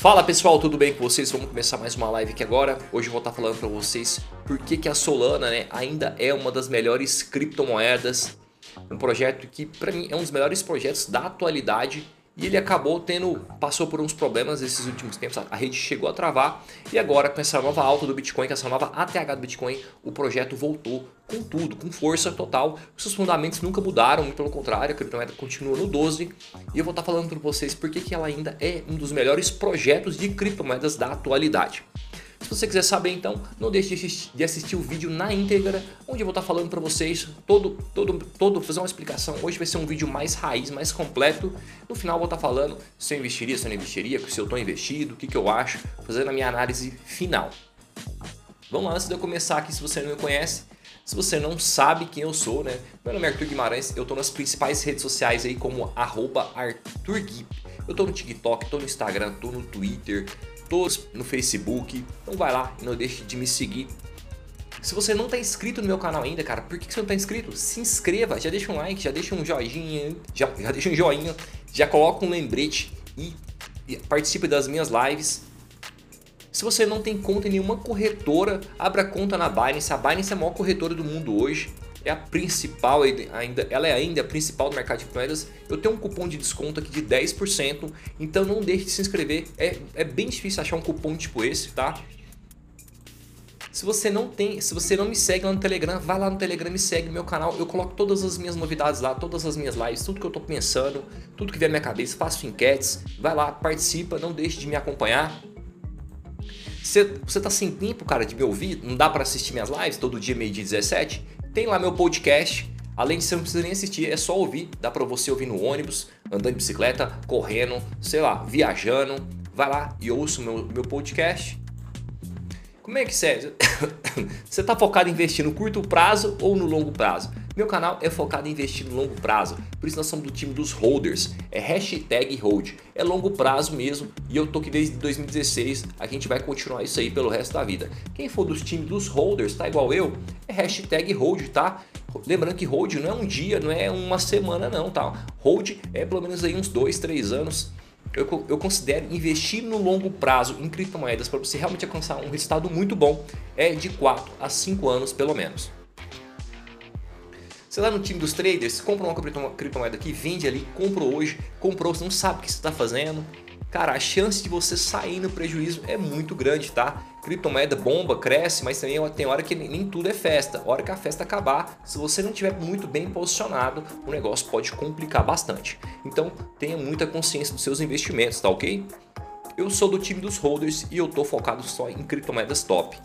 Fala pessoal, tudo bem com vocês? Vamos começar mais uma live aqui agora. Hoje eu vou estar falando para vocês por que, que a Solana né, ainda é uma das melhores criptomoedas. Um projeto que para mim é um dos melhores projetos da atualidade e ele acabou tendo, passou por uns problemas nesses últimos tempos, a rede chegou a travar e agora com essa nova alta do Bitcoin, com essa nova ATH do Bitcoin, o projeto voltou com tudo, com força total. Os seus fundamentos nunca mudaram, muito pelo contrário, a criptomoeda continua no 12 e eu vou estar falando para vocês por que ela ainda é um dos melhores projetos de criptomoedas da atualidade. Se você quiser saber então, não deixe de assistir o vídeo na íntegra, onde eu vou estar falando para vocês todo, todo, todo, fazer uma explicação. Hoje vai ser um vídeo mais raiz, mais completo. No final vou estar falando se eu investiria, se eu não investiria, se eu estou investido, o que, que eu acho, fazendo a minha análise final. Vamos lá, antes de eu começar aqui, se você não me conhece, se você não sabe quem eu sou, né? Meu nome é Arthur Guimarães, eu estou nas principais redes sociais aí como arroba ArthurGui. Eu estou no TikTok, estou no Instagram, estou no Twitter, todos no Facebook. Então vai lá e não deixe de me seguir. Se você não está inscrito no meu canal ainda, cara, por que você não está inscrito? Se inscreva, já deixa um like, já deixa um joinha, já, já deixa um joinha, já coloca um lembrete e, e participe das minhas lives. Se você não tem conta em nenhuma corretora, abra conta na Binance. A Binance é a maior corretora do mundo hoje é a principal ainda, ela é ainda a principal do mercado de criptomoedas. Eu tenho um cupom de desconto aqui de 10%, então não deixe de se inscrever. É, é bem difícil achar um cupom tipo esse, tá? Se você não tem, se você não me segue lá no Telegram, vai lá no Telegram e segue meu canal. Eu coloco todas as minhas novidades lá, todas as minhas lives, tudo que eu tô pensando, tudo que vier na minha cabeça, faço enquetes. Vai lá, participa, não deixe de me acompanhar. Você, você tá sem tempo, cara, de me ouvir? Não dá para assistir minhas lives todo dia, meio-dia 17? Tem lá meu podcast. Além de você não precisa nem assistir, é só ouvir. Dá para você ouvir no ônibus, andando de bicicleta, correndo, sei lá, viajando. Vai lá e ouça o meu, meu podcast. Como é que você Você está focado em investir no curto prazo ou no longo prazo? Meu canal é focado em investir no longo prazo, por isso nós somos do time dos holders, é hashtag hold, é longo prazo mesmo e eu tô aqui desde 2016, a gente vai continuar isso aí pelo resto da vida. Quem for dos times dos holders, tá igual eu, é hashtag hold, tá? Lembrando que hold não é um dia, não é uma semana não, tá? Hold é pelo menos aí uns 2, 3 anos eu, eu, considero investir no longo prazo em criptomoedas para você realmente alcançar um resultado muito bom é de 4 a 5 anos pelo menos. Você lá no time dos traders, compra uma criptomoeda aqui, vende ali, comprou hoje, comprou, você não sabe o que você está fazendo. Cara, a chance de você sair no prejuízo é muito grande, tá? Criptomoeda bomba, cresce, mas também tem hora que nem tudo é festa. Hora que a festa acabar, se você não estiver muito bem posicionado, o negócio pode complicar bastante. Então, tenha muita consciência dos seus investimentos, tá ok? Eu sou do time dos holders e eu tô focado só em criptomoedas top.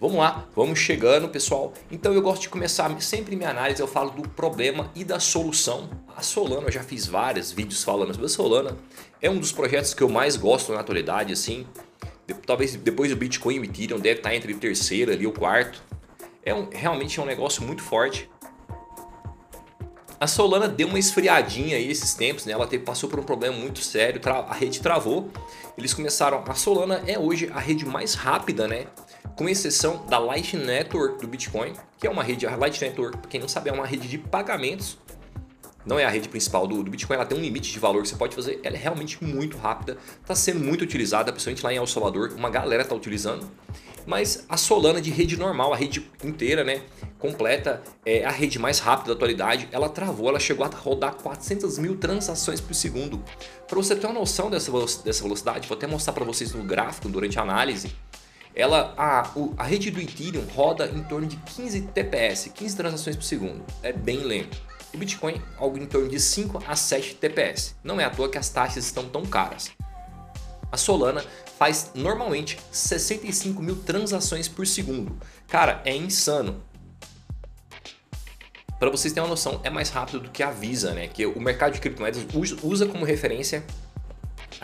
Vamos lá, vamos chegando pessoal. Então eu gosto de começar sempre minha análise, eu falo do problema e da solução. A Solana, eu já fiz vários vídeos falando sobre a Solana. É um dos projetos que eu mais gosto na atualidade, assim. Talvez depois do Bitcoin e o Ethereum deve estar entre o terceiro ali, o quarto. É um, realmente é um negócio muito forte. A Solana deu uma esfriadinha aí esses tempos, né? Ela teve, passou por um problema muito sério, a rede travou. Eles começaram. A Solana é hoje a rede mais rápida, né? Com exceção da Lightning Network do Bitcoin, que é uma rede, a Lightning Network, para quem não sabe, é uma rede de pagamentos. Não é a rede principal do, do, Bitcoin, ela tem um limite de valor que você pode fazer, ela é realmente muito rápida, está sendo muito utilizada, principalmente lá em El Salvador, uma galera está utilizando. Mas a Solana de rede normal, a rede inteira, né, completa, é a rede mais rápida da atualidade, ela travou, ela chegou a rodar 400 mil transações por segundo. Para você ter uma noção dessa velocidade, vou até mostrar para vocês no gráfico durante a análise, ela, a, a rede do Ethereum roda em torno de 15 TPS, 15 transações por segundo. É bem lento. O Bitcoin, algo em torno de 5 a 7 TPS. Não é à toa que as taxas estão tão caras. A Solana faz normalmente 65 mil transações por segundo. Cara, é insano. Para vocês terem uma noção, é mais rápido do que a Visa, né? Que o mercado de criptomoedas usa como referência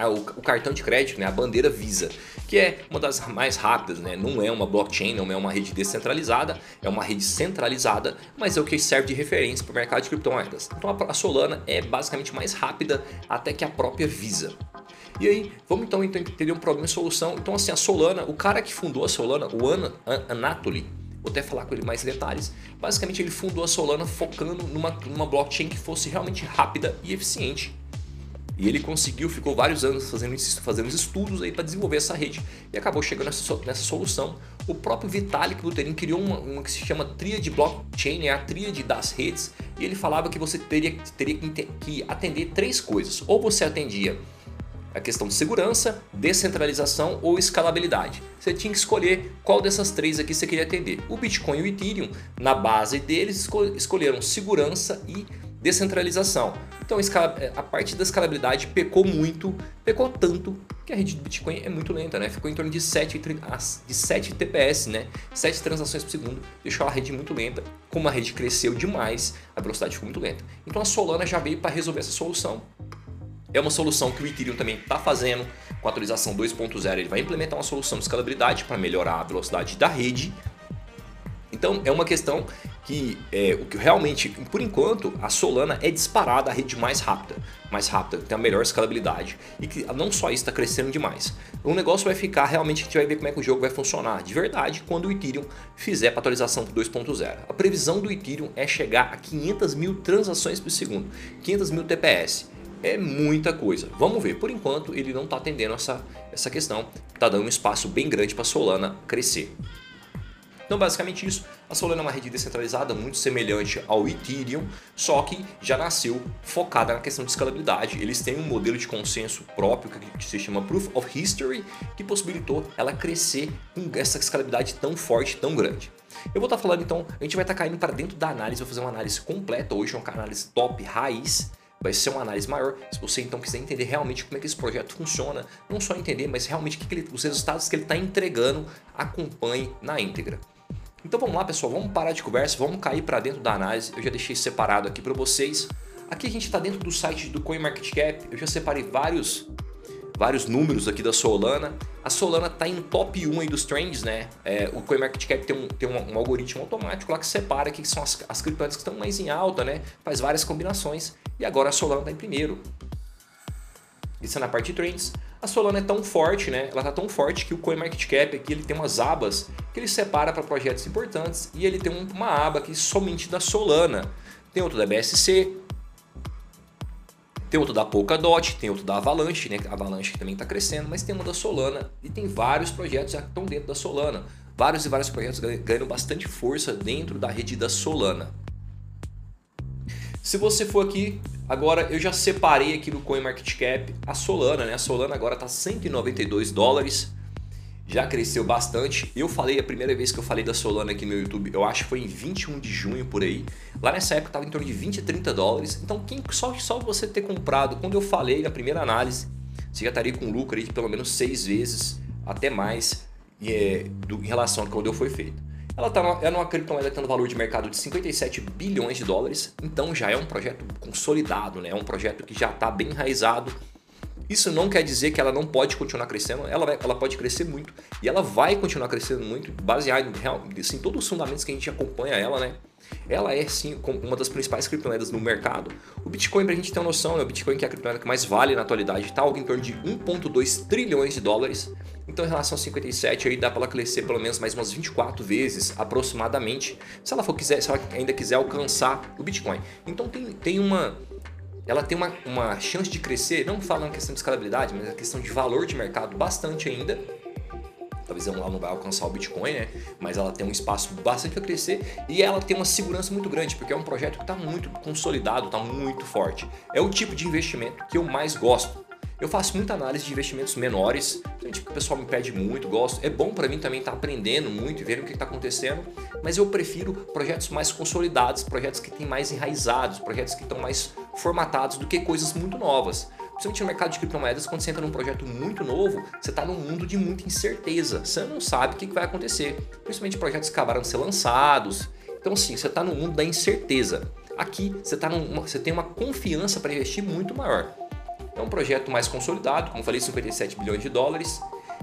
o, cartão de crédito, né? a bandeira Visa que é uma das mais rápidas, né? Não é uma blockchain, não é uma rede descentralizada, é uma rede centralizada, mas é o que serve de referência para o mercado de criptomoedas. Então a Solana é basicamente mais rápida até que a própria Visa. E aí, vamos então entender um problema e solução. Então assim, a Solana, o cara que fundou a Solana, o An Anatoly, vou até falar com ele mais detalhes. Basicamente, ele fundou a Solana focando numa, numa blockchain que fosse realmente rápida e eficiente E ele conseguiu, ficou vários anos fazendo, fazendo estudos aí para desenvolver essa rede e acabou chegando nessa, nessa solução. O próprio Vitalik Buterin criou uma, uma, que se chama tríade blockchain, é a tríade das redes, e ele falava que você teria, teria que atender três coisas. Ou você atendia a questão de segurança, descentralização ou escalabilidade. Você tinha que escolher qual dessas três aqui você queria atender. O Bitcoin e o Ethereum, na base deles, escolheram segurança e descentralização. Então a parte da escalabilidade pecou muito, pecou tanto que a rede de Bitcoin é muito lenta, né? Ficou em torno de 7, de 7 TPS, né? 7 transações por segundo, deixou a rede muito lenta. Como a rede cresceu demais, a velocidade ficou muito lenta. Então a Solana já veio para resolver essa solução. É uma solução que o Ethereum também está fazendo com a atualização 2.0. Ele vai implementar uma solução de escalabilidade para melhorar a velocidade da rede. Então é uma questão que é, o que realmente, por enquanto, a Solana é disparada a rede mais rápida, mais rápida, tem a melhor escalabilidade e que não só isso está crescendo demais. O negócio vai ficar realmente a gente vai ver como é que o jogo vai funcionar de verdade quando o Ethereum fizer a atualização para 2.0. A previsão do Ethereum é chegar a 500 mil transações por segundo, 500 mil TPS é muita coisa. Vamos ver, por enquanto ele não está atendendo essa, essa questão, está dando um espaço bem grande para a Solana crescer. Então basicamente isso, a Solana é uma rede descentralizada muito semelhante ao Ethereum, só que já nasceu focada na questão de escalabilidade. Eles têm um modelo de consenso próprio que se chama Proof of History, que possibilitou ela crescer com essa escalabilidade tão forte, tão grande. Eu vou estar tá falando então, a gente vai estar tá caindo para dentro da análise, vou fazer uma análise completa, hoje uma análise top, raiz, vai ser uma análise maior. Se você então quiser entender realmente como é que esse projeto funciona, não só entender, mas realmente que que ele, os resultados que ele está entregando, acompanhe na íntegra. Então vamos lá pessoal, vamos parar de conversa, vamos cair para dentro da análise. Eu já deixei separado aqui para vocês. Aqui a gente está dentro do site do CoinMarketCap. Eu já separei vários vários números aqui da Solana. A Solana está em top 1 aí dos trends, né? É, o CoinMarketCap tem, um, tem um, um, algoritmo automático lá que separa que são as, as criptomoedas que estão mais em alta, né? Faz várias combinações. E agora a Solana está em primeiro. Isso é na parte de trends. A Solana é tão forte, né? Ela está tão forte que o CoinMarketCap aqui ele tem umas abas que ele separa para projetos importantes e ele tem uma aba aqui somente da Solana. Tem outro da BSC, tem outro da Polkadot, tem outro da Avalanche, né? A Avalanche também está crescendo, mas tem uma da Solana e tem vários projetos já que estão dentro da Solana. Vários e vários projetos ganhando bastante força dentro da rede da Solana. Se você for aqui, agora eu já separei aqui no CoinMarketCap a Solana, né? A Solana agora está 192 dólares já cresceu bastante. Eu falei, a primeira vez que eu falei da Solana aqui no YouTube, eu acho que foi em 21 de junho por aí. Lá nessa época estava em torno de 20 a 30 dólares. Então quem, só, só você ter comprado, quando eu falei na primeira análise, você já estaria com lucro aí de pelo menos 6 vezes, até mais, é, do, em relação a quando eu foi feito. Ela numa, é numa criptomoeda que tem um valor de mercado de 57 bilhões de dólares, então já é um projeto consolidado, né? é um projeto que já está bem enraizado isso não quer dizer que ela não pode continuar crescendo, ela, vai, ela pode crescer muito e ela vai continuar crescendo muito, baseado em assim, todos os fundamentos que a gente acompanha ela, né? Ela é sim uma das principais criptomoedas no mercado. O Bitcoin, pra gente ter uma noção, né? o Bitcoin que é a criptomoeda que mais vale na atualidade, está algo em torno de 1,2 trilhões de dólares. Então, em relação a 57, aí dá para ela crescer pelo menos mais umas 24 vezes aproximadamente, se ela for quiser, se ela ainda quiser alcançar o Bitcoin. Então tem, tem uma ela tem uma, uma chance de crescer, não falando questão de escalabilidade, mas a questão de valor de mercado bastante ainda. Talvez ela não vai alcançar o Bitcoin, né? Mas ela tem um espaço bastante para crescer e ela tem uma segurança muito grande, porque é um projeto que está muito consolidado, está muito forte. É o tipo de investimento que eu mais gosto. Eu faço muita análise de investimentos menores, tipo, o pessoal me pede muito, gosto. É bom para mim também estar tá aprendendo muito e vendo o que está acontecendo, mas eu prefiro projetos mais consolidados, projetos que têm mais enraizados, projetos que estão mais formatados do que coisas muito novas. Principalmente no mercado de criptomoedas, quando você entra num projeto muito novo, você está num mundo de muita incerteza. Você não sabe o que vai acontecer. Principalmente projetos que acabaram de ser lançados. Então, sim, você está no mundo da incerteza. Aqui você, tá numa, você tem uma confiança para investir muito maior. É um projeto mais consolidado, como falei, 57 bilhões de dólares.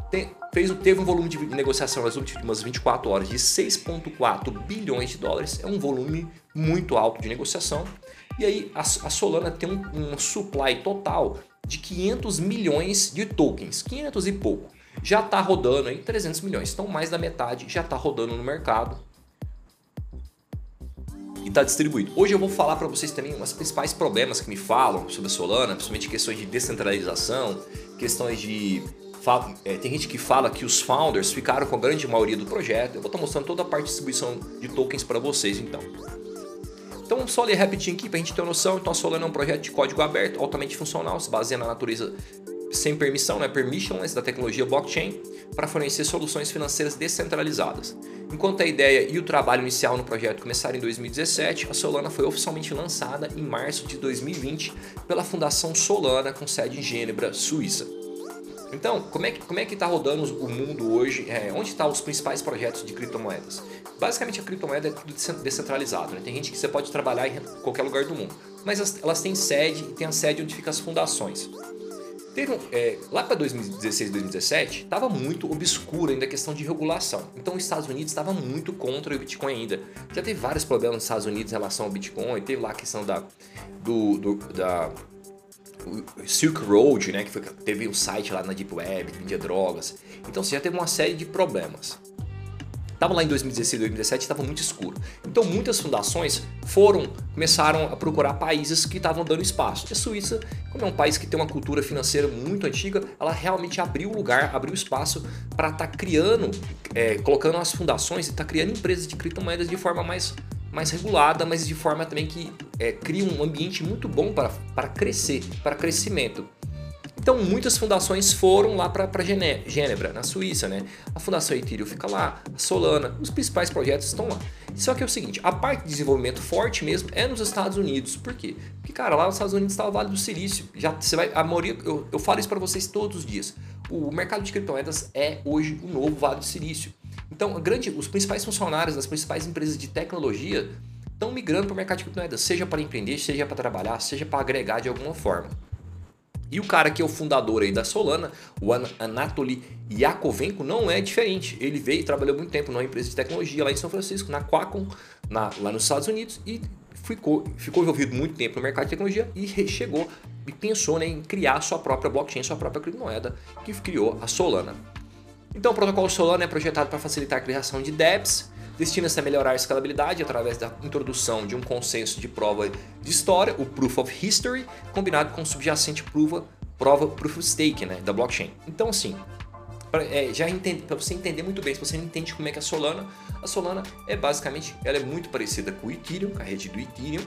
Tem, fez, teve um volume de negociação nas últimas 24 horas de 6,4 bilhões de dólares. É um volume muito alto de negociação. E aí a, Solana tem um, um supply total de 500 milhões de tokens, 500 e pouco. Já está rodando em 300 milhões, então mais da metade já está rodando no mercado está distribuído. Hoje eu vou falar para vocês também os principais problemas que me falam sobre a Solana, principalmente questões de descentralização, questões de é, tem gente que fala que os founders ficaram com a grande maioria do projeto. Eu vou estar mostrando toda a parte de distribuição de tokens para vocês então. Então, só ler rapidinho aqui para a gente ter uma noção. Então, a Solana é um projeto de código aberto, altamente funcional, se baseia na natureza sem permissão, né, permissionless da tecnologia blockchain, para fornecer soluções financeiras descentralizadas. Enquanto a ideia e o trabalho inicial no projeto começaram em 2017, a Solana foi oficialmente lançada em março de 2020 pela Fundação Solana, com sede em Gênebra, Suíça. Então, como é que como é que está rodando o mundo hoje? É, onde estão tá os principais projetos de criptomoedas? Basicamente, a criptomoeda é tudo descentralizado. Né? Tem gente que você pode trabalhar em qualquer lugar do mundo, mas elas têm sede e tem a sede onde ficam as fundações. Teve é, lá para 2016, 2017, estava muito obscuro ainda a questão de regulação. Então, os Estados Unidos estava muito contra o Bitcoin ainda. Já teve vários problemas nos Estados Unidos em relação ao Bitcoin. Teve lá a questão da, do, do da Silk Road, né, que foi, teve um site lá na Deep Web, vendia drogas. Então você já teve uma série de problemas. Tava lá em 2016, 2017, estava muito escuro. Então muitas fundações foram, começaram a procurar países que estavam dando espaço. E a Suíça, como é um país que tem uma cultura financeira muito antiga, ela realmente abriu lugar, abriu espaço para estar tá criando, é, colocando as fundações e estar tá criando empresas de criptomoedas de forma mais mais regulada, mas de forma também que é, cria um ambiente muito bom para, para crescer, para crescimento. Então muitas fundações foram lá para Genebra, na Suíça, né? A Fundação Ethereum fica lá, a Solana, os principais projetos estão lá. Só que é o seguinte, a parte de desenvolvimento forte mesmo é nos Estados Unidos. Por quê? Porque, cara, lá nos Estados Unidos está o Vale do Silício. Já você vai, a maioria, eu, eu falo isso para vocês todos os dias. O mercado de criptomoedas é hoje o novo Vale do Silício. Então, grande, os principais funcionários das principais empresas de tecnologia estão migrando para o mercado de criptomoedas, seja para empreender, seja para trabalhar, seja para agregar de alguma forma. E o cara que é o fundador aí da Solana, o Anatoly Yakovenko, não é diferente. Ele veio e trabalhou muito tempo numa empresa de tecnologia lá em São Francisco, na Qualcomm, na, lá nos Estados Unidos, e ficou, ficou envolvido muito tempo no mercado de tecnologia e chegou e pensou né, em criar sua própria blockchain, sua própria criptomoeda, que criou a Solana. Então o protocolo Solana é projetado para facilitar a criação de dApps, destina-se a melhorar a escalabilidade através da introdução de um consenso de prova de história, o Proof of History, combinado com subjacente prova, prova Proof of Stake né, da blockchain. Então assim, para é, você entender muito bem, se você não entende como é que é a Solana, a Solana é basicamente, ela é muito parecida com o Ethereum, a rede do Ethereum,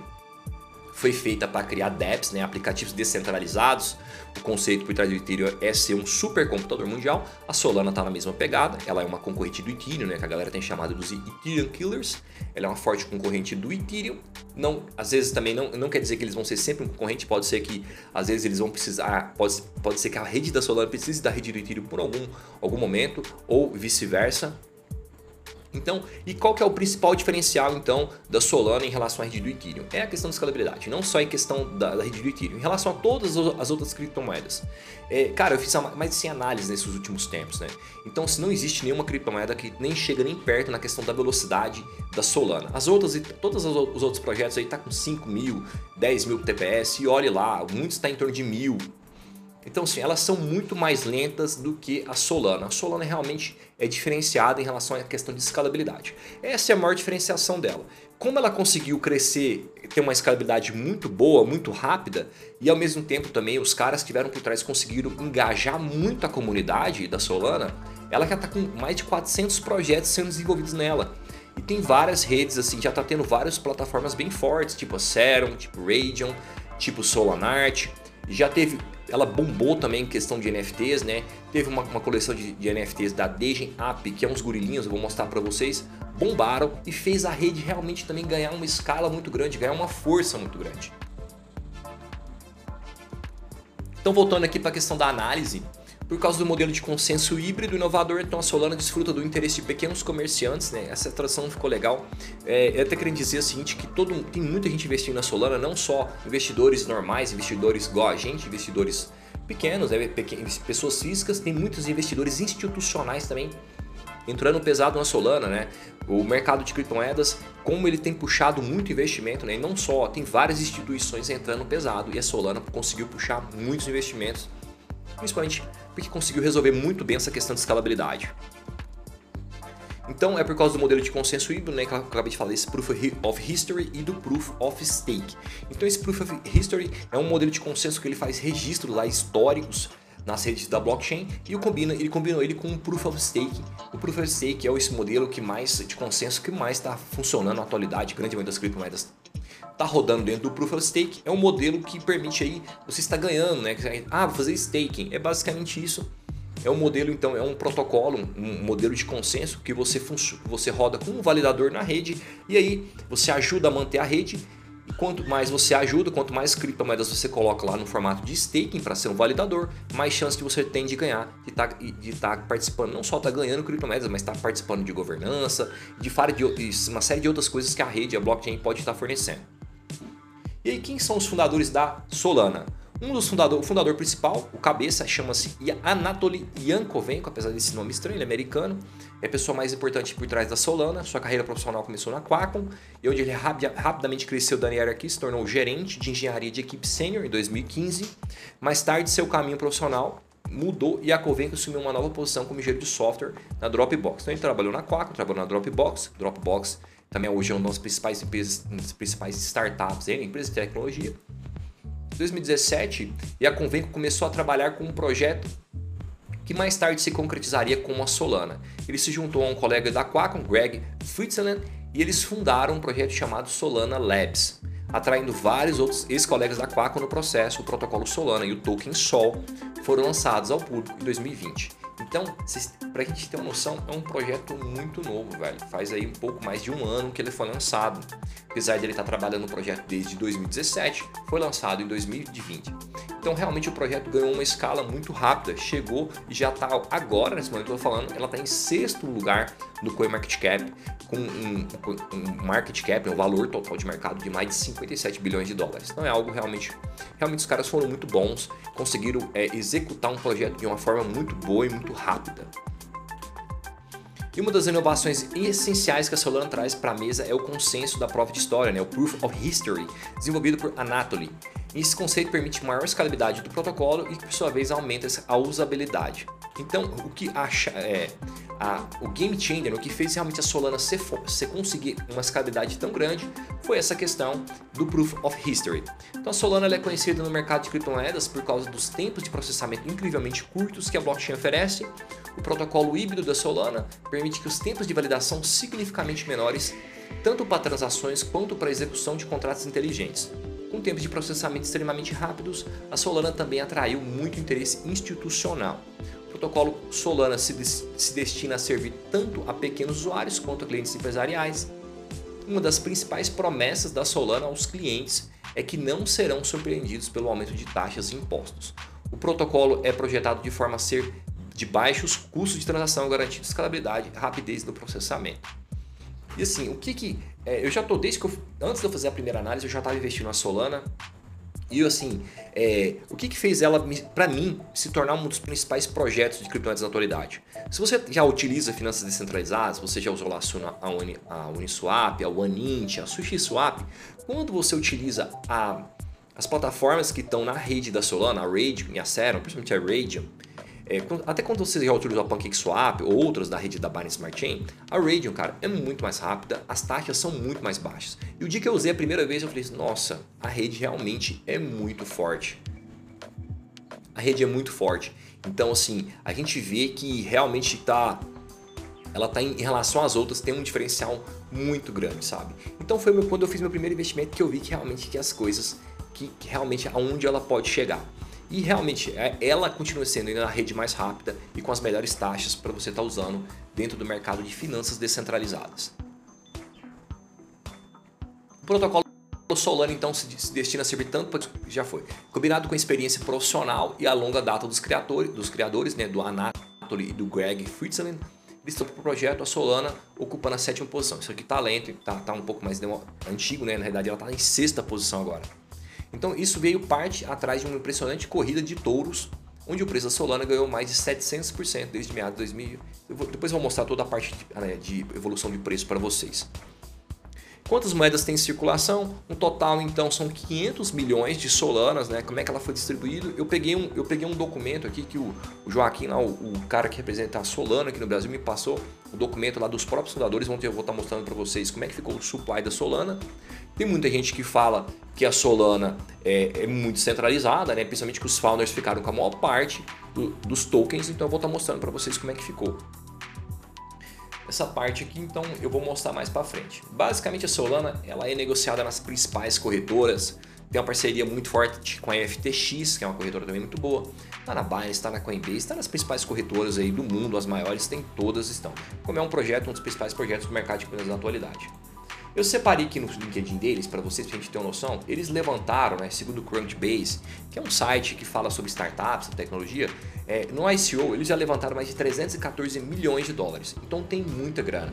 foi feita para criar dApps, né, aplicativos descentralizados. O conceito por trás do Ethereum é ser um supercomputador mundial. A Solana está na mesma pegada, ela é uma concorrente do Ethereum, né, que a galera tem chamado dos Ethereum Killers. Ela é uma forte concorrente do Ethereum. Não, às vezes também não, não quer dizer que eles vão ser sempre um concorrente, pode ser que às vezes eles vão precisar, pode, pode ser que a rede da Solana precise da rede do Ethereum por algum, algum momento, ou vice-versa. Então, e qual que é o principal diferencial então da Solana em relação à rede do Ethereum? É a questão da escalabilidade, não só em questão da, da rede do Ethereum, em relação a todas as outras criptomoedas. É, cara, eu fiz mais de 100 análises nesses últimos tempos, né? Então, se não existe nenhuma criptomoeda que nem chega nem perto na questão da velocidade da Solana. As outras, todos os outros projetos aí tá com 5 mil, 10 mil TPS e olhe lá, muitos está em torno de mil, então, sim, elas são muito mais lentas do que a Solana. A Solana realmente é diferenciada em relação à questão de escalabilidade. Essa é a maior diferenciação dela. Como ela conseguiu crescer, ter uma escalabilidade muito boa, muito rápida, e ao mesmo tempo também os caras que tiveram por trás conseguiram engajar muito a comunidade da Solana, ela já está com mais de 400 projetos sendo desenvolvidos nela. E tem várias redes, assim, já está tendo várias plataformas bem fortes, tipo a Serum, tipo Radeon, tipo Solanart. Já teve ela bombou também em questão de NFTs, né? Teve uma, uma coleção de, de, NFTs da Dejen App, que é uns gorilinhos, eu vou mostrar para vocês, bombaram e fez a rede realmente também ganhar uma escala muito grande, ganhar uma força muito grande. Então voltando aqui para a questão da análise, por causa do modelo de consenso híbrido inovador, então a Solana desfruta do interesse de pequenos comerciantes, né? Essa tradução ficou legal. É, eu até querendo dizer o seguinte, que todo, tem muita gente investindo na Solana, não só investidores normais, investidores igual a gente, investidores pequenos, né? pessoas físicas, tem muitos investidores institucionais também entrando pesado na Solana, né? O mercado de criptomoedas, como ele tem puxado muito investimento, né? E não só, tem várias instituições entrando pesado e a Solana conseguiu puxar muitos investimentos principalmente porque conseguiu resolver muito bem essa questão de escalabilidade. Então é por causa do modelo de consenso híbrido, né, que eu acabei de falar, esse Proof of History e do Proof of Stake. Então esse Proof of History é um modelo de consenso que ele faz registros lá históricos nas redes da blockchain e combina, ele combinou ele com o Proof of Stake. O Proof of Stake é esse modelo que mais de consenso que mais está funcionando na atualidade, grande maioria das criptomoedas está rodando dentro do Proof of Stake. É um modelo que permite aí você está ganhando, né? Ah, vou fazer staking. É basicamente isso. É um modelo, então, é um protocolo, um modelo de consenso que você, você roda com um validador na rede e aí você ajuda a manter a rede e quanto mais você ajuda, quanto mais criptomoedas você coloca lá no formato de staking para ser um validador, mais chance que você tem de ganhar, de estar tá, de tá participando, não só tá ganhando criptomoedas, mas está participando de governança, de, de uma série de outras coisas que a rede, a blockchain pode estar fornecendo. E aí, quem são os fundadores da Solana? Um dos fundadores, o fundador principal, o cabeça, chama-se Anatoly Yankovenko, apesar desse nome estranho, ele é americano. É a pessoa mais importante por trás da Solana. Sua carreira profissional começou na Qualcomm, e onde ele rapidamente cresceu da hierarquia, se tornou gerente de engenharia de equipe sênior em 2015. Mais tarde, seu caminho profissional mudou e a Covenco assumiu uma nova posição como engenheiro de software na Dropbox. Então ele trabalhou na Qualcomm, trabalhou na Dropbox. Dropbox também hoje é uma das principais empresas, das principais startups, hein? empresa de tecnologia. 2017, e a Convenco começou a trabalhar com um projeto que mais tarde se concretizaria como a Solana. Ele se juntou a um colega da Qualcomm, Greg Fritzland, e eles fundaram um projeto chamado Solana Labs, atraindo vários outros ex-colegas da Qualcomm no processo. O protocolo Solana e o token Sol foram lançados ao público em 2020. Então, para a gente ter uma noção, é um projeto muito novo, velho. Faz aí um pouco mais de um ano que ele foi lançado. Apesar de ele estar tá trabalhando no projeto desde 2017, foi lançado em 2020. Então, realmente o projeto ganhou uma escala muito rápida, chegou e já está agora, nesse momento que eu estou falando, ela está em sexto lugar no CoinMarketCap, com um, um market cap, um valor total de mercado de mais de 57 bilhões de dólares. Então é algo realmente, realmente os caras foram muito bons, conseguiram é, executar um projeto de uma forma muito boa e muito rápida. E uma das inovações essenciais que a Solana traz para a mesa é o consenso da prova de história, né? o Proof of History, desenvolvido por Anatoly. Esse conceito permite maior escalabilidade do protocolo e, por sua vez, aumenta a usabilidade. Então, o que acha é a, o game changer, o que fez realmente a Solana ser, conseguir uma escalabilidade tão grande, foi essa questão do Proof of History. Então, a Solana é conhecida no mercado de criptomoedas por causa dos tempos de processamento incrivelmente curtos que a blockchain oferece. O protocolo híbrido da Solana permite que os tempos de validação significativamente menores, tanto para transações quanto para execução de contratos inteligentes. Com tempos de processamento extremamente rápidos, a Solana também atraiu muito interesse institucional. O protocolo Solana se, se destina a servir tanto a pequenos usuários quanto a clientes empresariais. Uma das principais promessas da Solana aos clientes é que não serão surpreendidos pelo aumento de taxas e impostos. O protocolo é projetado de forma a ser de baixos custos de transação, garantindo escalabilidade e rapidez no processamento. E assim, o que que. É, eu já tô desde que eu. Antes de eu fazer a primeira análise, eu já estava investindo na Solana. E assim, é, o que, que fez ela, para mim, se tornar um dos principais projetos de criptomoedas na atualidade? Se você já utiliza finanças descentralizadas, você já usou lá a, Uni, a Uniswap, a OneInt, a SushiSwap, quando você utiliza a, as plataformas que estão na rede da Solana, a Radium e a Serum, principalmente a Radium, é, até quando você já utilizou a PancakeSwap ou outras da rede da Binance Smart Chain, a Radium, cara, é muito mais rápida, as taxas são muito mais baixas. E o dia que eu usei a primeira vez, eu falei, nossa, a rede realmente é muito forte. A rede é muito forte. Então, assim, a gente vê que realmente está ela tá em, relação às outras tem um diferencial muito grande, sabe? Então foi quando eu fiz meu primeiro investimento que eu vi que realmente que as coisas que, que realmente aonde ela pode chegar. E realmente, é, ela continua sendo a rede mais rápida e com as melhores taxas para você estar tá usando dentro do mercado de finanças descentralizadas. O protocolo Solana então se destina a servir tanto para já foi combinado com a experiência profissional e a longa data dos criadores, dos criadores, né, do Anatoly e do Greg Fritzland. Eles estão para o projeto, a Solana ocupando a sétima posição. Isso aqui está lento, está tá um pouco mais antigo, né? Na realidade, ela está em sexta posição agora. Então isso veio parte atrás de uma impressionante corrida de touros, onde o preço da Solana ganhou mais de 700% desde meados de 2000. Eu vou, depois eu vou mostrar toda a parte de, né, de evolução de preço para vocês. Quantas moedas tem em circulação? Um total então são 500 milhões de Solanas, né? Como é que ela foi distribuída? Eu peguei um, eu peguei um documento aqui que o, o Joaquim, lá, o, o, cara que representa a Solana aqui no Brasil, me passou o documento lá dos próprios fundadores. Ontem eu vou estar mostrando para vocês como é que ficou o supply da Solana. Tem muita gente que fala que a Solana é, é muito centralizada, né? principalmente que os founders ficaram com a maior parte do, dos tokens, então eu vou estar mostrando para vocês como é que ficou. Essa parte aqui, então, eu vou mostrar mais para frente. Basicamente, a Solana ela é negociada nas principais corretoras, tem uma parceria muito forte com a FTX, que é uma corretora também muito boa. Está na Binance, está na Coinbase, está nas principais corretoras aí do mundo, as maiores, tem todas estão. Como é um projeto, um dos principais projetos do mercado de criptomoedas na atualidade. Eu separei aqui no LinkedIn deles, para vocês, pra gente ter uma noção, eles levantaram, né, segundo o Crunchbase, que é um site que fala sobre startups, tecnologia, é, no ICO eles já levantaram mais de 314 milhões de dólares, então tem muita grana.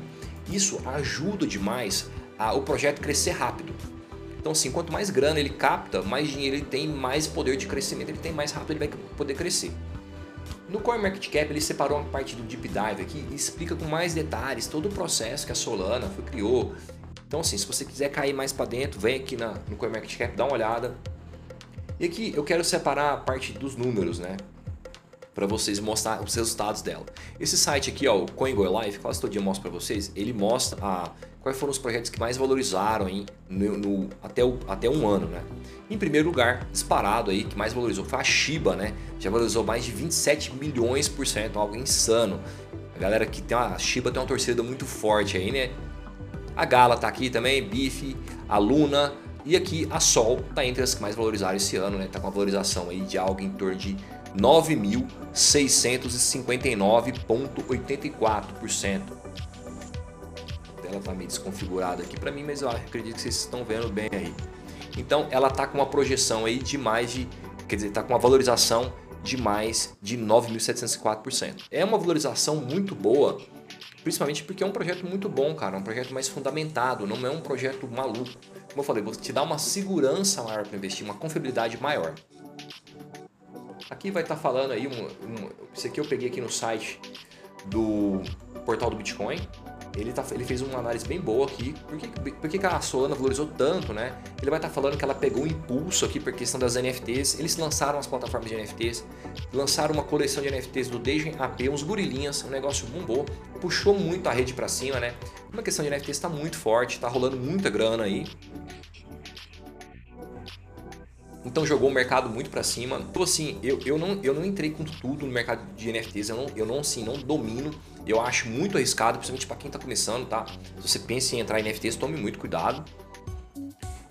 Isso ajuda demais a, o projeto crescer rápido. Então assim, quanto mais grana ele capta, mais dinheiro ele tem, mais poder de crescimento ele tem, mais rápido ele vai poder crescer. No CoinMarketCap ele separou uma parte do Deep Dive aqui e explica com mais detalhes todo o processo que a Solana foi, criou, então assim, se você quiser cair mais para dentro, vem aqui na, no CoinMarketCap, dá uma olhada. E aqui eu quero separar a parte dos números, né? Para vocês mostrar os resultados dela. Esse site aqui, ó, o CoinGoLife, quase todo dia eu mostro para vocês, ele mostra a, quais foram os projetos que mais valorizaram hein, no, no, até, o, até um ano, né? Em primeiro lugar, disparado aí, que mais valorizou foi a Shiba, né? Já valorizou mais de 27 milhões por cento, algo insano. A galera que tem a Shiba tem uma torcida muito forte aí, né? A Gala está aqui também, Bife, a Luna e aqui a Sol está entre as que mais valorizaram esse ano, né? Tá com uma valorização aí de algo em torno de 9.659,84%. Ela está meio desconfigurada aqui para mim, mas eu acredito que vocês estão vendo bem aí. Então ela está com uma projeção aí de mais de, quer dizer, está com uma valorização de mais de 9.704%. É uma valorização muito boa Principalmente porque é um projeto muito bom, cara. É um projeto mais fundamentado, não é um projeto maluco. Como eu falei, te dá uma segurança maior para investir, uma confiabilidade maior. Aqui vai estar tá falando aí, um, um, isso aqui eu peguei aqui no site do portal do Bitcoin. Ele, tá, ele fez uma análise bem boa aqui. Por que, por que a Solana valorizou tanto, né? Ele vai estar tá falando que ela pegou um impulso aqui por questão das NFTs. Eles lançaram as plataformas de NFTs, lançaram uma coleção de NFTs do Dejan AP, uns gorilinhas, um negócio bombou, puxou muito a rede para cima, né? Uma questão de NFTs está muito forte, está rolando muita grana aí. Então jogou o mercado muito para cima. Então assim, eu, eu, não, eu não entrei com tudo no mercado de NFTs, eu não, eu não, assim, não domino. Eu acho muito arriscado, principalmente para quem está começando, tá? Se você pensa em entrar em NFTs, tome muito cuidado.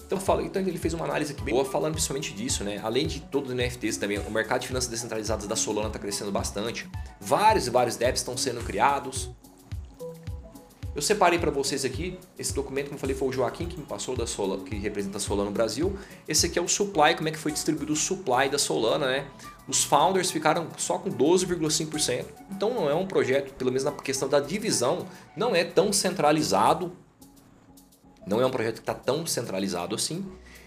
Então, falo, então ele fez uma análise aqui bem boa falando principalmente disso, né? Além de todos os NFTs também, o mercado de finanças descentralizadas da Solana está crescendo bastante. Vários e vários dApps estão sendo criados. Eu separei para vocês aqui, esse documento, como eu falei, foi o Joaquim que me passou da Solana, que representa a Solana no Brasil. Esse aqui é o supply, como é que foi distribuído o supply da Solana, né? Os founders ficaram só com 12,5%. Então não é um projeto, pelo menos na questão da divisão, não é tão centralizado. Não é um projeto que está tão centralizado assim.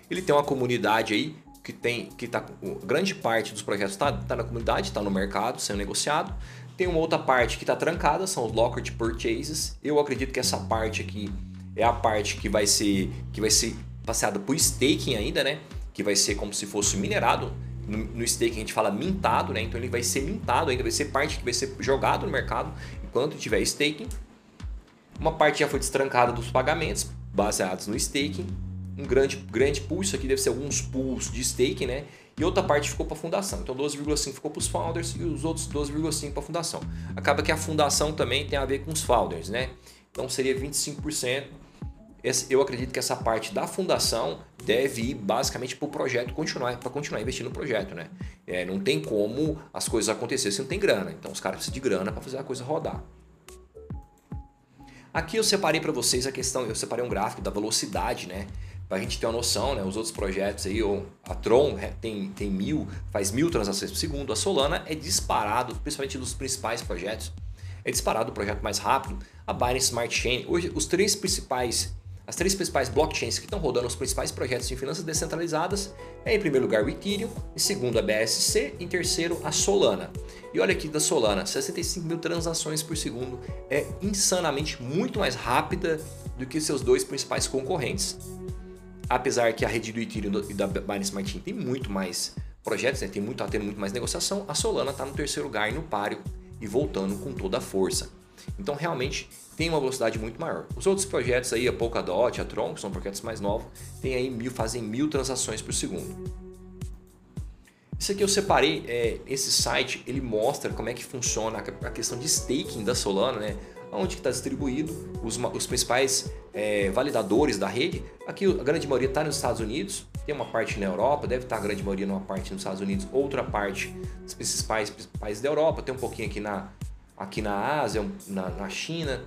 Ele tem uma comunidade aí que tem que tá grande parte dos projetos está tá na comunidade, está no mercado, sendo negociado. Tem uma outra parte que está trancada, são os locked purchases. Eu acredito que essa parte aqui é a parte que vai ser que vai ser passeada por staking ainda, né? Que vai ser como se fosse minerado. No, staking a gente fala mintado, né? Então ele vai ser mintado ainda, vai ser parte que vai ser jogado no mercado enquanto tiver staking. Uma parte já foi destrancada dos pagamentos baseados no staking. Um grande, grande pulso aqui deve ser alguns pools de staking, né? e outra parte ficou para a fundação. Então 12,5 ficou para os founders e os outros 12,5 para a fundação. Acaba que a fundação também tem a ver com os founders, né? Então seria 25%. Eu acredito que essa parte da fundação deve ir basicamente para o projeto continuar, para continuar investindo no projeto, né? É, não tem como as coisas acontecerem se não tem grana. Então os caras precisam de grana para fazer a coisa rodar. Aqui eu separei para vocês a questão, eu separei um gráfico da velocidade, né? para a gente ter uma noção, né? Os outros projetos aí, a Tron é, tem, tem mil, faz mil transações por segundo, a Solana é disparado, principalmente dos principais projetos, é disparado o projeto mais rápido. A Binance Smart Chain, hoje os três principais as três principais blockchains que estão rodando os principais projetos de finanças descentralizadas é, em primeiro lugar, o Ethereum, em segundo, a BSC, em terceiro, a Solana. E olha aqui da Solana, 65 mil transações por segundo, é insanamente muito mais rápida do que seus dois principais concorrentes. Apesar que a rede do Ethereum e da Binance Smart Chain tem muito mais projetos, né? tem muito, tá muito mais negociação, a Solana está no terceiro lugar no páreo e voltando com toda a força. Então realmente tem uma velocidade muito maior. Os outros projetos aí, a Polkadot, a Tron, que são projetos mais novos, tem aí mil, fazem mil transações por segundo. Isso aqui eu separei, é, esse site ele mostra como é que funciona a questão de staking da Solana, né? Onde está distribuído, os, os principais é, validadores da rede. Aqui a grande maioria está nos Estados Unidos, tem uma parte na Europa, deve estar tá a grande maioria numa parte nos Estados Unidos, outra parte nos principais países da Europa, tem um pouquinho aqui na, aqui na Ásia, na, na China,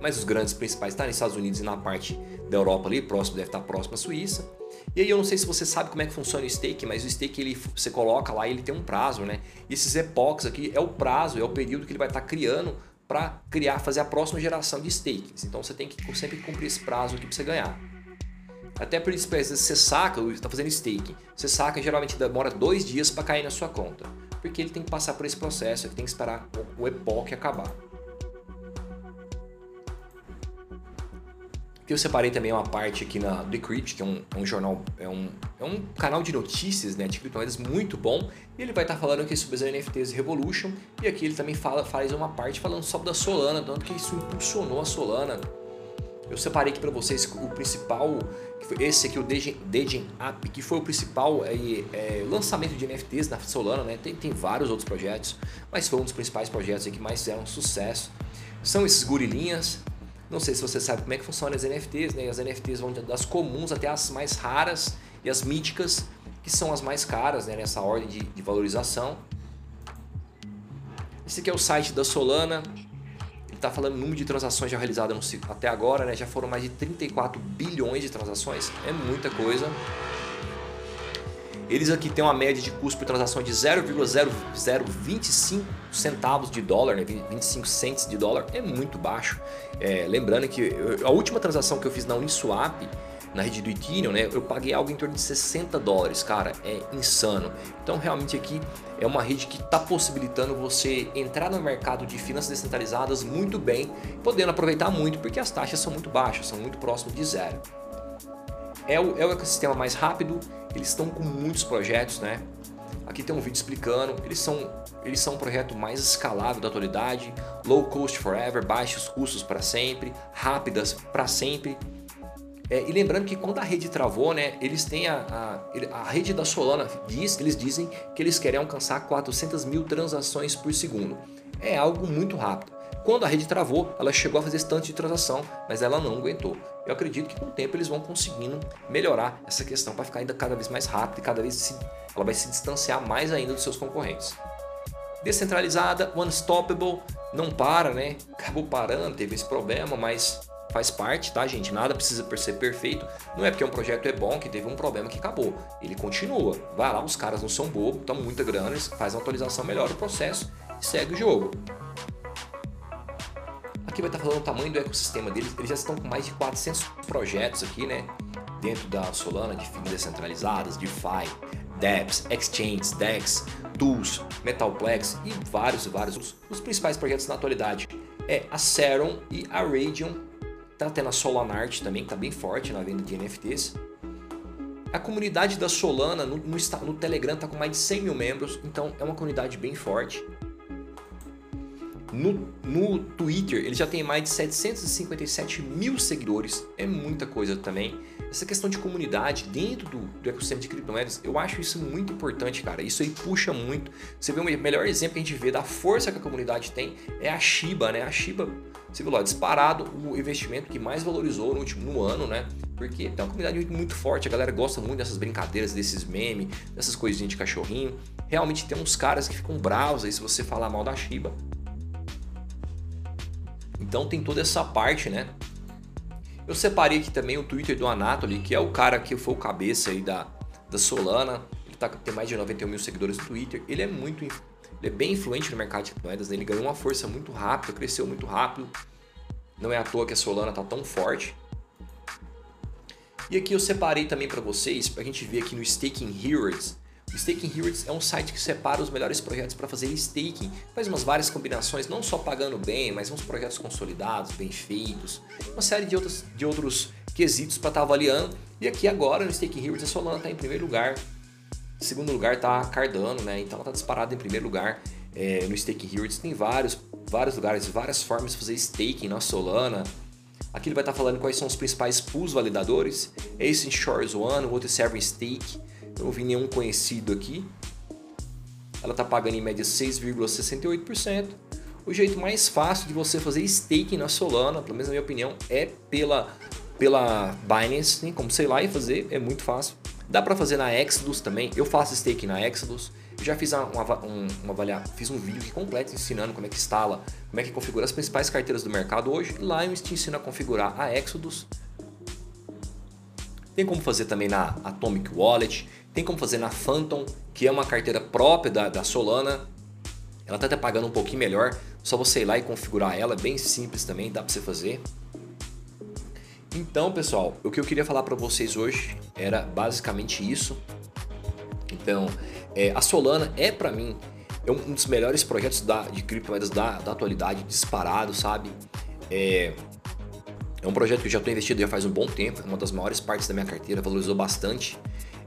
mas os grandes principais estão tá nos Estados Unidos e na parte da Europa ali, próximo, deve estar tá próximo à Suíça. E aí eu não sei se você sabe como é que funciona o stake, mas o stake ele, você coloca lá ele tem um prazo, né? E esses epochs aqui é o prazo, é o período que ele vai estar criando para criar, fazer a próxima geração de stakes. Então você tem que sempre cumprir esse prazo aqui para você ganhar. Até por isso, às você saca, está fazendo stake, você saca geralmente demora dois dias para cair na sua conta, porque ele tem que passar por esse processo, ele tem que esperar o epoch acabar. Aqui eu separei também uma parte aqui na Decrypt, que é um, é um, jornal, é um, é um canal de notícias né, de criptomoedas muito bom. E ele vai estar falando aqui sobre as NFTs Revolution. E aqui ele também fala, faz uma parte falando sobre da Solana, tanto que isso impulsionou a Solana eu separei aqui para vocês o principal, esse aqui, o Degen App, que foi o principal é, é, lançamento de NFTs na Solana, né? Tem, tem vários outros projetos, mas foi um dos principais projetos que mais fizeram sucesso. São esses gorilinhas. Não sei se você sabe como é que funcionam as NFTs, né? As NFTs vão das comuns até as mais raras e as míticas, que são as mais caras, né? Nessa ordem de, de valorização. Esse aqui é o site da Solana, está falando número de transações já realizadas até agora, né? Já foram mais de 34 bilhões de transações, é muita coisa. Eles aqui têm uma média de custo por transação de 0,0025 centavos de dólar, né? 25 cents de dólar, é muito baixo. É, lembrando que a última transação que eu fiz na Uniswap na rede do Ethereum, né, eu paguei algo em torno de 60 dólares, cara, é insano. Então realmente aqui é uma rede que está possibilitando você entrar no mercado de finanças descentralizadas muito bem, podendo aproveitar muito, porque as taxas são muito baixas, são muito próximas de zero. É o, é o ecossistema mais rápido, eles estão com muitos projetos, né? Aqui tem um vídeo explicando, eles são, eles são um projeto mais escalável da atualidade, low cost forever, baixos custos para sempre, rápidas para sempre é, e lembrando que quando a rede travou, né, eles têm a, a, a rede da Solana, diz, eles dizem que eles querem alcançar 400 mil transações por segundo. É algo muito rápido. Quando a rede travou, ela chegou a fazer esse tanto de transação, mas ela não aguentou. Eu acredito que com o tempo eles vão conseguindo melhorar essa questão para ficar ainda cada vez mais rápido e cada vez se, ela vai se distanciar mais ainda dos seus concorrentes. Descentralizada, unstoppable, não para, né? Acabou parando, teve esse problema, mas faz parte, tá, gente? Nada precisa ser perfeito. Não é porque um projeto é bom que teve um problema que acabou. Ele continua. Vai lá, os caras não são bobos, estão muita grana, eles fazem uma atualização, melhora o processo e segue o jogo. Aqui vai estar falando o tamanho do ecossistema deles. Eles já estão com mais de 400 projetos aqui, né? Dentro da Solana, de FIIs descentralizadas, DeFi, dApps, Exchanges, DEX, Tools, Metalplex e vários vários. Os principais projetos na atualidade é a Serum e a Radium Tá tendo a Solanart também, que tá bem forte na venda de NFTs. A comunidade da Solana no, no, no Telegram tá com mais de 100 mil membros, então é uma comunidade bem forte. No, no Twitter ele já tem mais de 757 mil seguidores, é muita coisa também. Essa questão de comunidade dentro do, do ecossistema de criptomoedas, eu acho isso muito importante, cara. Isso aí puxa muito. Você vê o melhor exemplo que a gente vê da força que a comunidade tem é a Shiba, né? A Shiba você viu lá, disparado o investimento que mais valorizou no último no ano, né? Porque tem uma comunidade muito forte, a galera gosta muito dessas brincadeiras, desses memes, dessas coisinhas de cachorrinho. Realmente tem uns caras que ficam bravos aí se você falar mal da Shiba. Então tem toda essa parte, né? Eu separei aqui também o Twitter do Anatoly, que é o cara que foi o cabeça aí da, da Solana. Ele tá, tem mais de 91 mil seguidores no Twitter. Ele é muito ele é bem influente no mercado de criptomoedas, né? ele ganhou uma força muito rápida, cresceu muito rápido. Não é à toa que a Solana está tão forte. E aqui eu separei também para vocês, para a gente ver aqui no Staking Heroes, Staking Heroes é um site que separa os melhores projetos para fazer staking, faz umas várias combinações, não só pagando bem, mas uns projetos consolidados, bem feitos, uma série de, outros de outros quesitos para estar tá avaliando. E aqui agora no Staking Heroes a Solana está em primeiro lugar, em segundo lugar está Cardano, né? então ela está disparada em primeiro lugar é, no Staking Heroes. Tem vários, vários lugares, várias formas de fazer staking na Solana. Aqui ele vai estar tá falando quais são os principais pools validadores. Esse Shores One, o outro é Server Stake. Não vi nenhum conhecido aqui. Ela está pagando em média 6,68%. O jeito mais fácil de você fazer staking na Solana, pelo menos na minha opinião, é pela, pela Binance. Tem como sei lá e fazer, é muito fácil. Dá para fazer na Exodus também. Eu faço staking na Exodus. Já fiz uma, um, uma avalia, fiz um vídeo completo ensinando como é que instala, como é que configura as principais carteiras do mercado hoje. Lá eu te ensino a configurar a Exodus. Tem como fazer também na Atomic Wallet. Tem como fazer na Phantom, que é uma carteira própria da, da Solana. Ela está até pagando um pouquinho melhor. Só você ir lá e configurar ela, é bem simples também, dá para você fazer. Então, pessoal, o que eu queria falar para vocês hoje era basicamente isso. Então, é, a Solana é para mim é um dos melhores projetos da, de criptomoedas da, da atualidade, disparado, sabe? É, é um projeto que eu já estou investido já faz um bom tempo, é uma das maiores partes da minha carteira, valorizou bastante.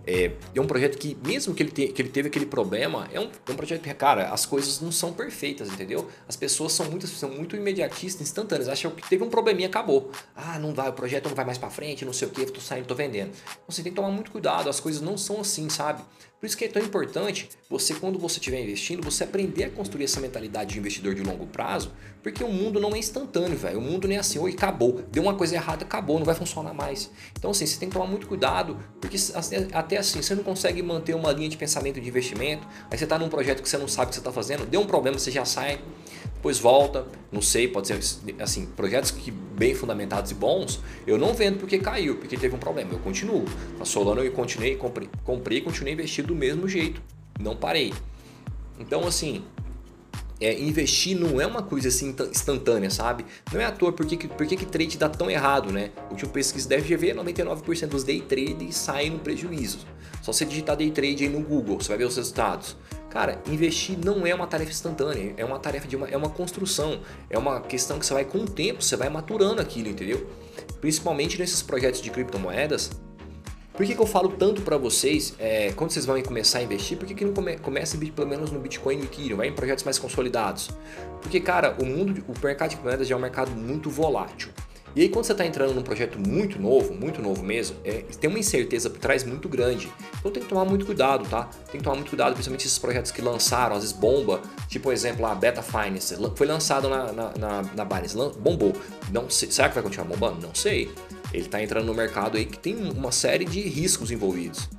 É, é um projeto que, mesmo que ele, te, que ele teve aquele problema, é um, é um projeto que, cara, as coisas não são perfeitas, entendeu? As pessoas são muito, são muito imediatistas, instantâneas. Acham que teve um probleminha acabou. Ah, não vai, o projeto não vai mais para frente, não sei o que, tô saindo, tô vendendo. Então, você tem que tomar muito cuidado, as coisas não são assim, sabe? Por isso que é tão importante você, quando você estiver investindo, você aprender a construir essa mentalidade de investidor de longo prazo, porque o mundo não é instantâneo, velho. O mundo não é assim, oi, acabou. Deu uma coisa errada, acabou, não vai funcionar mais. Então, assim, você tem que tomar muito cuidado, porque até assim, você não consegue manter uma linha de pensamento de investimento, aí você está num projeto que você não sabe o que você está fazendo, deu um problema, você já sai, depois volta, não sei, pode ser assim, projetos que bem fundamentados e bons, eu não vendo porque caiu, porque teve um problema, eu continuo. A Solana eu continuei, comprei, comprei continuei investindo do mesmo jeito, não parei. Então assim, é, investir não é uma coisa assim instantânea, sabe? Não é à toa, por que, por que, que trade dá tão errado, né? O último pesquisa da FGV, 99% dos day traders saem no prejuízo. Só você digitar day trade aí no Google, você vai ver os resultados. Cara, investir não é uma tarefa instantânea, é uma tarefa de uma, é uma construção, é uma questão que você vai com o tempo, você vai maturando aquilo, entendeu? Principalmente nesses projetos de criptomoedas. Por que, que eu falo tanto para vocês, é, quando vocês vão começar a investir, por que, que não come, começa pelo menos no Bitcoin e no Ethereum, vai em projetos mais consolidados? Porque, cara, o mundo, o mercado de criptomoedas já é um mercado muito volátil. E aí quando você está entrando num projeto muito novo, muito novo mesmo, é, tem uma incerteza por trás muito grande. Então tem que tomar muito cuidado, tá? Tem que tomar muito cuidado, principalmente esses projetos que lançaram, às vezes bomba, tipo por exemplo a Beta Finance, foi lançado na, na, na, na Binance, bombou. Não sei, será que vai continuar bombando? Não sei. Ele está entrando no mercado aí que tem uma série de riscos envolvidos.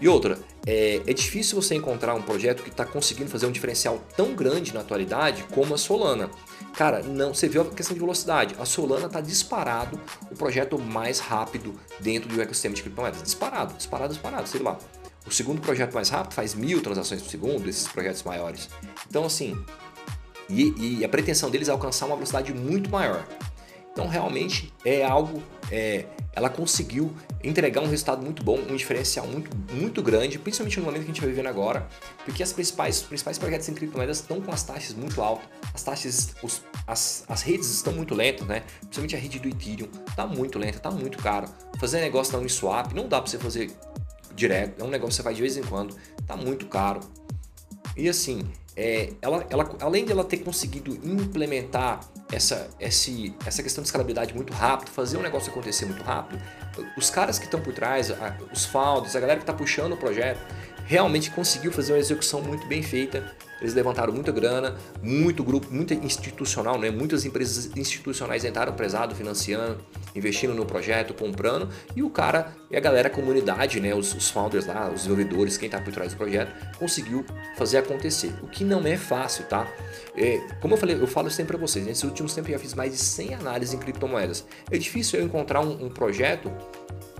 E outra, é, é, difícil você encontrar um projeto que está conseguindo fazer um diferencial tão grande na atualidade como a Solana. Cara, não, você viu a questão de velocidade. A Solana está disparado o projeto mais rápido dentro do ecossistema de criptomoedas. Disparado, disparado, disparado, sei lá. O segundo projeto mais rápido faz mil transações por segundo, esses projetos maiores. Então, assim, e, e a pretensão deles é alcançar uma velocidade muito maior. Então, realmente é algo é, ela conseguiu entregar um resultado muito bom, um diferencial muito, muito grande, principalmente no momento que a gente vai vivendo agora, porque as principais, os principais projetos em criptomoedas estão com as taxas muito altas, as taxas, os, as, as redes estão muito lentas, né? Principalmente a rede do Ethereum está muito lenta, está muito caro. Fazer negócio na Uniswap não dá para você fazer direto, é um negócio que você faz de vez em quando, está muito caro. E assim, é, ela, ela, além de ela ter conseguido implementar essa, esse, essa questão de escalabilidade muito rápido, fazer um negócio acontecer muito rápido, os caras que estão por trás, os founders, a galera que está puxando o projeto, realmente conseguiu fazer uma execução muito bem feita. Eles levantaram muita grana, muito grupo, muito institucional, né? muitas empresas institucionais entraram pesado financiando, investindo no projeto, comprando, e o cara e a galera, a comunidade, né? os, os founders lá, os desenvolvedores, quem está por trás do projeto, conseguiu fazer acontecer. O que não é fácil, tá? É, como eu falei, eu falo sempre para vocês, nesses últimos tempos eu já fiz mais de 100 análises em criptomoedas. É difícil eu encontrar um, um projeto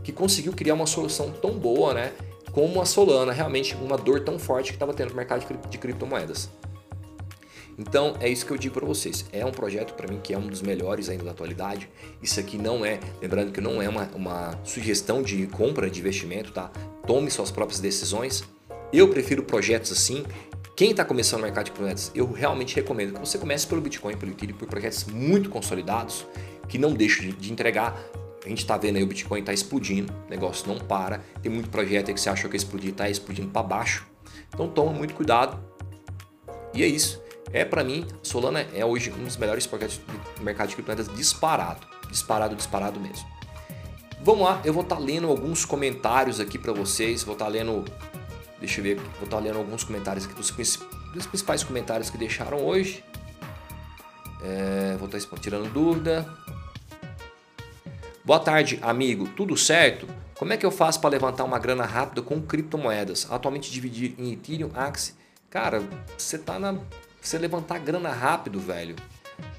que conseguiu criar uma solução tão boa, né? Como a Solana, realmente uma dor tão forte que estava tendo no mercado de criptomoedas. Então é isso que eu digo para vocês. É um projeto para mim que é um dos melhores ainda da atualidade. Isso aqui não é, lembrando que não é uma, uma sugestão de compra de investimento, tá? Tome suas próprias decisões. Eu prefiro projetos assim. Quem está começando no mercado de criptomoedas, eu realmente recomendo que você comece pelo Bitcoin, pelo Ethereum, por projetos muito consolidados, que não deixam de entregar. A gente está vendo aí o Bitcoin está explodindo, o negócio não para. Tem muito projeto aí que você achou que ia explodir, está explodindo para baixo. Então toma muito cuidado. E é isso. É para mim, Solana é hoje um dos melhores projetos do mercado de criptomoedas disparado, disparado, disparado mesmo. Vamos lá, eu vou estar tá lendo alguns comentários aqui para vocês, vou estar tá lendo Deixa eu ver, vou estar lendo alguns comentários aqui dos, dos principais comentários que deixaram hoje. É, vou estar tirando dúvida. Boa tarde, amigo. Tudo certo? Como é que eu faço para levantar uma grana rápida com criptomoedas? Atualmente dividir em Ethereum, Axie. Cara, você tá na você levantar grana rápido, velho.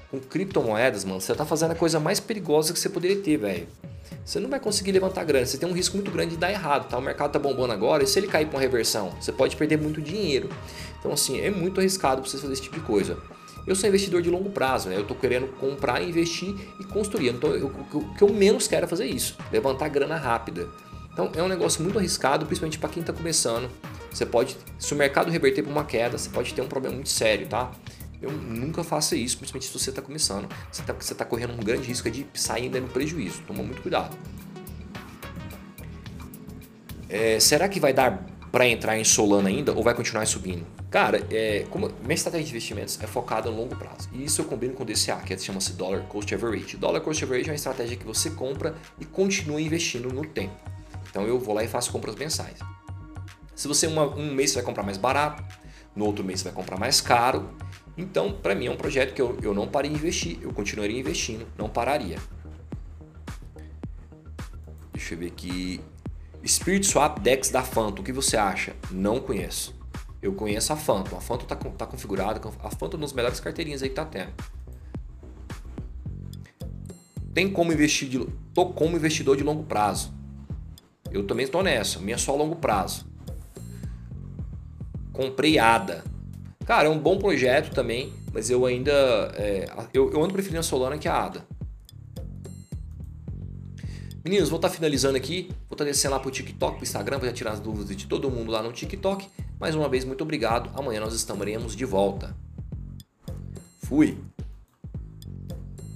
Com criptomoedas, mano, você tá fazendo a coisa mais perigosa que você poderia ter, velho você não vai conseguir levantar grana. Você tem um risco muito grande de dar errado, tá? O mercado tá bombando agora e se ele cair para uma reversão, você pode perder muito dinheiro. Então, assim, é muito arriscado para você fazer esse tipo de coisa. Eu sou investidor de longo prazo, né? Eu tô querendo comprar, investir e construir. Então, o que eu menos quero é fazer isso, levantar grana rápida. Então, é um negócio muito arriscado, principalmente para quem está começando. Você pode, se o mercado reverter para uma queda, você pode ter um problema muito sério, tá? Eu nunca faça isso, principalmente se você está começando. Você está você tá correndo um grande risco de sair ainda no prejuízo. Toma muito cuidado. É, será que vai dar para entrar em Solana ainda ou vai continuar subindo? Cara, é, como minha estratégia de investimentos é focada no longo prazo. E isso eu combino com o DCA, que chama-se Dollar Cost Average. Dollar Cost Average é uma estratégia que você compra e continua investindo no tempo. Então eu vou lá e faço compras mensais. Se você uma, um mês você vai comprar mais barato, no outro mês você vai comprar mais caro então, para mim é um projeto que eu, eu não parei de investir, eu continuaria investindo, não pararia. Deixa eu ver aqui. Spirit Swap Dex da Phantom, o que você acha? Não conheço. Eu conheço a Phantom. A Phantom está tá configurada. A Phantom é uma das melhores carteirinhas aí que tá tendo. Tem como investir de. Tô como investidor de longo prazo. Eu também estou nessa. Minha é só longo prazo. Comprei ADA. Cara, é um bom projeto também, mas eu ainda. É, eu, eu ando preferindo a Solana que a ADA. Meninos, vou estar tá finalizando aqui. Vou estar tá descendo lá pro TikTok, pro Instagram, para tirar as dúvidas de todo mundo lá no TikTok. Mais uma vez, muito obrigado. Amanhã nós estaremos de volta. Fui!